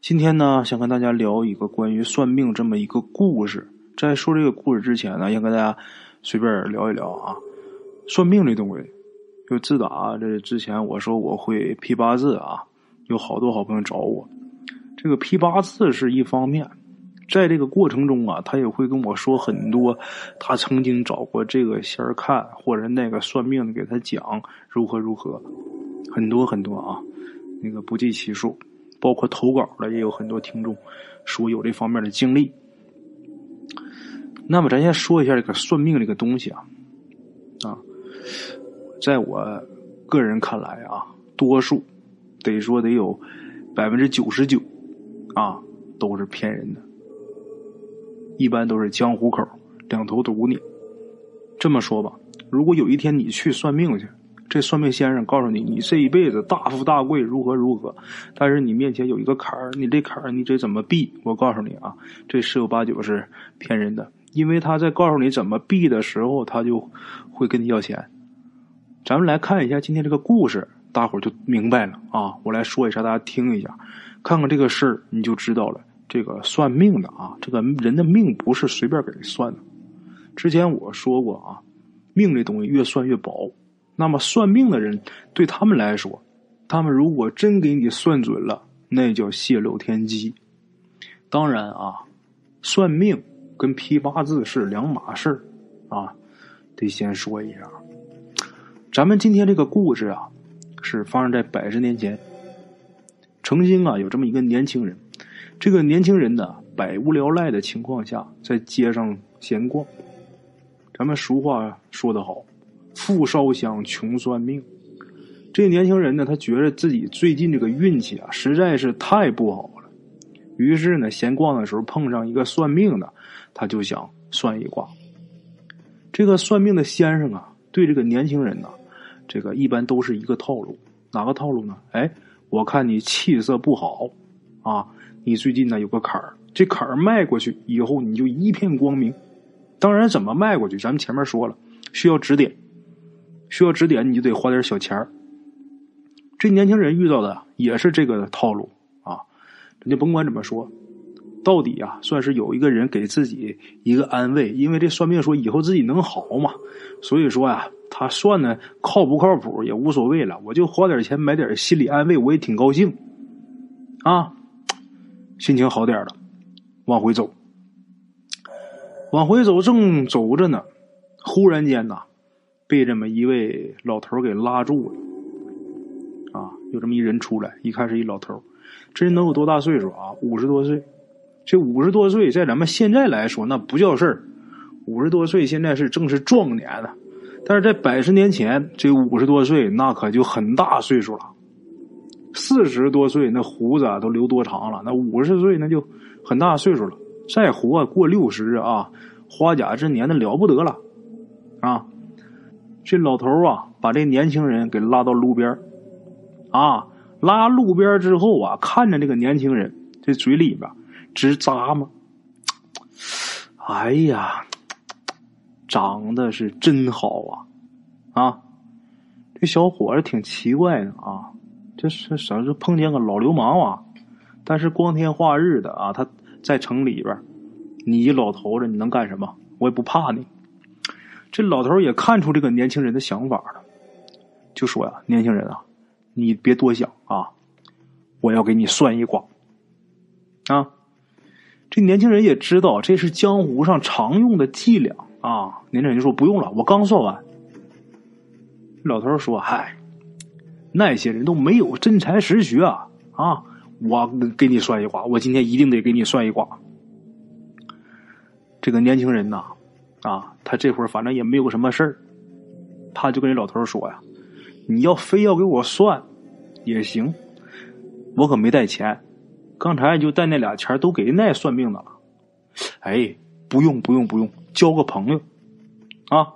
今天呢，想跟大家聊一个关于算命这么一个故事。在说这个故事之前呢，先跟大家随便聊一聊啊。算命这东西，就自打这之前我说我会批八字啊，有好多好朋友找我。这个批八字是一方面，在这个过程中啊，他也会跟我说很多他曾经找过这个仙儿看，或者那个算命的给他讲如何如何，很多很多啊，那个不计其数。包括投稿的也有很多听众说有这方面的经历。那么咱先说一下这个算命这个东西啊，啊，在我个人看来啊，多数得说得有百分之九十九啊都是骗人的，一般都是江湖口两头堵你。这么说吧，如果有一天你去算命去。这算命先生告诉你，你这一辈子大富大贵，如何如何？但是你面前有一个坎儿，你这坎儿你得怎么避？我告诉你啊，这十有八九是骗人的，因为他在告诉你怎么避的时候，他就会跟你要钱。咱们来看一下今天这个故事，大伙儿就明白了啊！我来说一下，大家听一下，看看这个事儿，你就知道了。这个算命的啊，这个人的命不是随便给人算的。之前我说过啊，命这东西越算越薄。那么算命的人对他们来说，他们如果真给你算准了，那叫泄露天机。当然啊，算命跟批八字是两码事啊，得先说一下。咱们今天这个故事啊，是发生在百十年前。曾经啊，有这么一个年轻人，这个年轻人呢，百无聊赖的情况下，在街上闲逛。咱们俗话说得好。富烧香，穷算命。这年轻人呢，他觉得自己最近这个运气啊，实在是太不好了。于是呢，闲逛的时候碰上一个算命的，他就想算一卦。这个算命的先生啊，对这个年轻人呢，这个一般都是一个套路。哪个套路呢？哎，我看你气色不好啊，你最近呢有个坎儿，这坎儿迈过去以后，你就一片光明。当然，怎么迈过去，咱们前面说了，需要指点。需要指点，你就得花点小钱儿。这年轻人遇到的也是这个套路啊！你就甭管怎么说，到底啊，算是有一个人给自己一个安慰，因为这算命说以后自己能好嘛。所以说呀，他算的靠不靠谱也无所谓了，我就花点钱买点心理安慰，我也挺高兴啊，心情好点了，往回走，往回走，正走着呢，忽然间呐。被这么一位老头给拉住了，啊，有这么一人出来，一看是一老头这人能有多大岁数啊？五十多岁。这五十多岁，在咱们现在来说，那不叫事儿。五十多岁现在是正是壮年了，但是在百十年前，这五十多岁那可就很大岁数了。四十多岁那胡子都留多长了，那五十岁那就很大岁数了。再活过六十啊，花甲之年那了不得了，啊。这老头啊，把这年轻人给拉到路边啊，拉路边之后啊，看着这个年轻人，这嘴里边直咂嘛，哎呀，长得是真好啊啊！这小伙子挺奇怪的啊，这是啥？是碰见个老流氓啊？但是光天化日的啊，他在城里边，你一老头子，你能干什么？我也不怕你。这老头也看出这个年轻人的想法了，就说呀：“年轻人啊，你别多想啊，我要给你算一卦。”啊，这年轻人也知道这是江湖上常用的伎俩啊。年轻人就说：“不用了，我刚算完。”老头说：“嗨，那些人都没有真才实学啊！啊，我给你算一卦，我今天一定得给你算一卦。”这个年轻人呐。啊他这会儿反正也没有什么事儿，他就跟这老头说呀：“你要非要给我算，也行，我可没带钱，刚才就带那俩钱都给那算命的了。”哎，不用不用不用，交个朋友啊！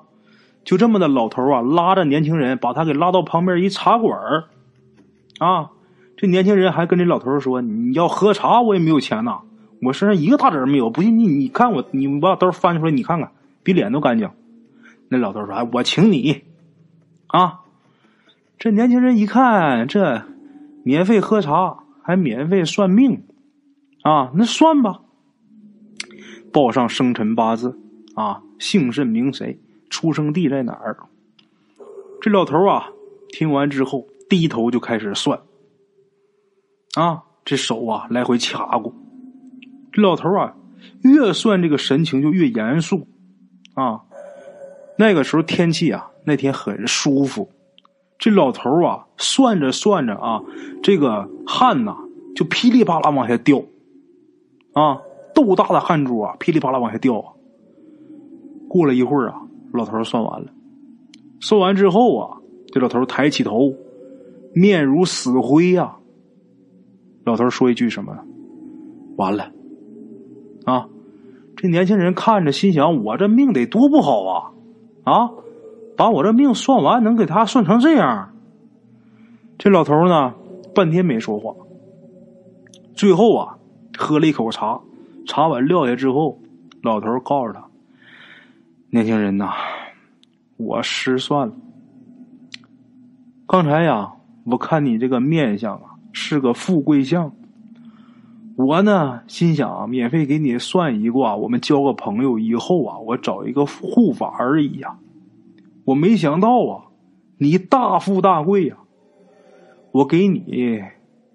就这么的，老头啊拉着年轻人，把他给拉到旁边一茶馆儿啊。这年轻人还跟这老头说：“你要喝茶，我也没有钱呐，我身上一个大子没有。不信你你看我，你把兜翻出来，你看看。”比脸都干净，那老头说：“哎，我请你啊！”这年轻人一看，这免费喝茶，还免费算命，啊，那算吧，报上生辰八字啊，姓甚名谁，出生地在哪儿。这老头啊，听完之后低头就开始算，啊，这手啊来回掐过。这老头啊，越算这个神情就越严肃，啊，那个时候天气啊，那天很舒服。这老头啊，算着算着啊，这个汗呐就噼里啪啦往下掉，啊，豆大的汗珠啊，噼里啪啦往下掉啊。过了一会儿啊，老头算完了，算完之后啊，这老头抬起头，面如死灰呀。老头说一句什么？完了，啊，这年轻人看着心想：我这命得多不好啊，啊！把我这命算完，能给他算成这样？这老头呢，半天没说话。最后啊，喝了一口茶，茶碗撂下之后，老头告诉他：“年轻人呐，我失算了。刚才呀，我看你这个面相啊，是个富贵相。我呢，心想免费给你算一卦，我们交个朋友，以后啊，我找一个护法而已呀。”我没想到啊，你大富大贵呀！我给你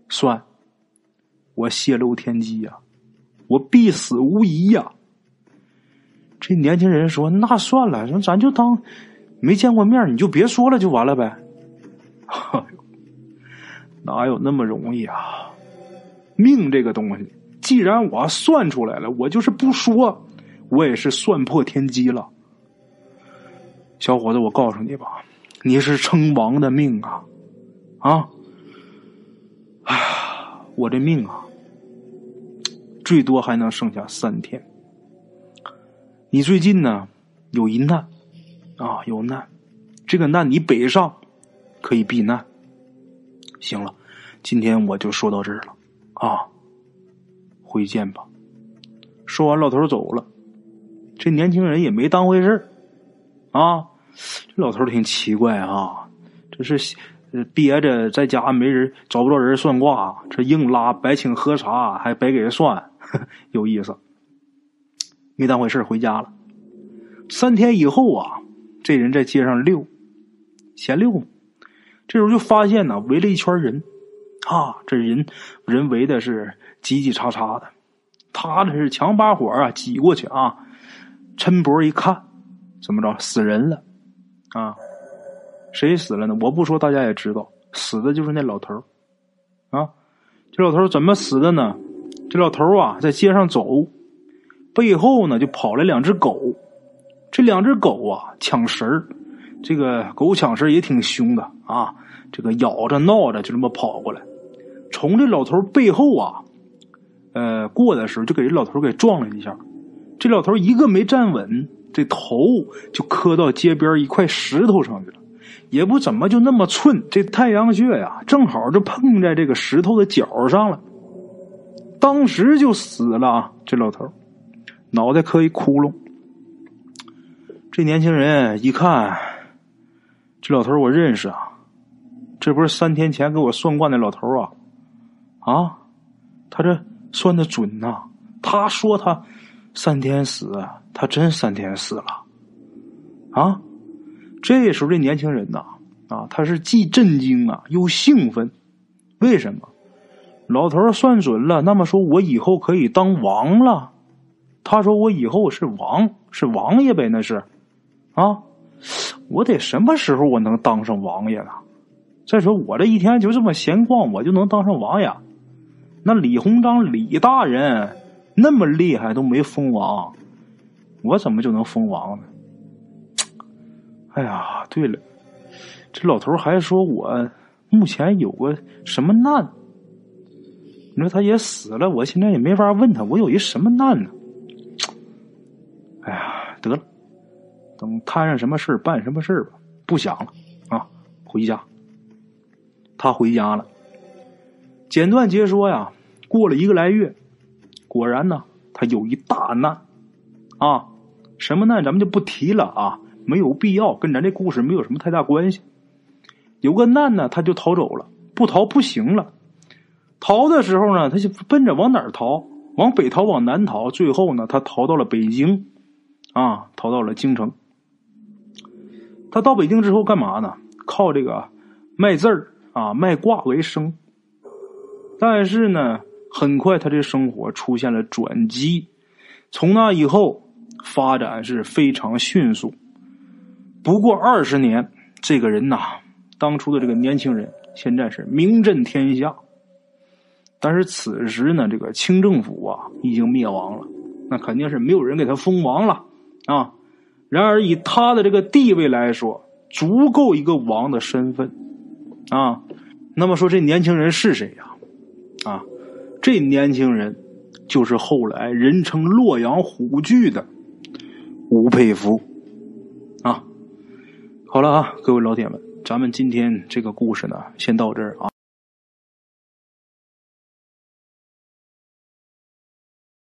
算，我泄露天机呀，我必死无疑呀！这年轻人说：“那算了，咱就当没见过面，你就别说了，就完了呗。”哪有那么容易啊？命这个东西，既然我算出来了，我就是不说，我也是算破天机了。小伙子，我告诉你吧，你是称王的命啊！啊，我这命啊，最多还能剩下三天。你最近呢有一难啊，有难，这个难你北上可以避难。行了，今天我就说到这儿了啊，回见吧。说完，老头走了。这年轻人也没当回事。啊，这老头挺奇怪啊！这是憋着在家没人找不着人算卦，这硬拉白请喝茶，还白给人算，有意思。没当回事回家了。三天以后啊，这人在街上溜，闲溜，这时候就发现呢，围了一圈人，啊，这人人围的是挤挤叉叉的，他这是强把火啊挤过去啊，抻脖一看。怎么着？死人了，啊？谁死了呢？我不说，大家也知道，死的就是那老头啊。这老头怎么死的呢？这老头啊，在街上走，背后呢就跑来两只狗。这两只狗啊，抢食儿。这个狗抢食也挺凶的啊，这个咬着闹着就这么跑过来，从这老头背后啊，呃，过的时候就给这老头给撞了一下。这老头一个没站稳。这头就磕到街边一块石头上去了，也不怎么就那么寸，这太阳穴呀，正好就碰在这个石头的角上了，当时就死了啊！这老头脑袋磕一窟窿。这年轻人一看，这老头我认识啊，这不是三天前给我算卦那老头啊？啊，他这算的准呐！他说他三天死。他真三天死了，啊！这时候这年轻人呐，啊，他是既震惊啊又兴奋。为什么？老头算准了，那么说我以后可以当王了。他说我以后是王，是王爷呗，那是啊。我得什么时候我能当上王爷呢？再说我这一天就这么闲逛，我就能当上王爷？那李鸿章李大人那么厉害都没封王。我怎么就能封王呢？哎呀，对了，这老头还说我目前有个什么难？你说他也死了，我现在也没法问他，我有一什么难呢？哎呀，得了，等摊上什么事办什么事吧，不想了啊，回家。他回家了。简短截说呀，过了一个来月，果然呢，他有一大难。啊，什么难咱们就不提了啊，没有必要，跟咱这故事没有什么太大关系。有个难呢，他就逃走了，不逃不行了。逃的时候呢，他就奔着往哪儿逃往北逃，往南逃，最后呢，他逃到了北京，啊，逃到了京城。他到北京之后干嘛呢？靠这个卖字儿啊，卖卦为生。但是呢，很快他这生活出现了转机，从那以后发展是非常迅速。不过二十年，这个人呐，当初的这个年轻人，现在是名震天下。但是此时呢，这个清政府啊已经灭亡了，那肯定是没有人给他封王了啊。然而以他的这个地位来说，足够一个王的身份啊。那么说这年轻人是谁呀？啊，这年轻人就是后来人称洛阳虎踞的吴佩孚啊。好了啊，各位老铁们，咱们今天这个故事呢，先到这儿啊。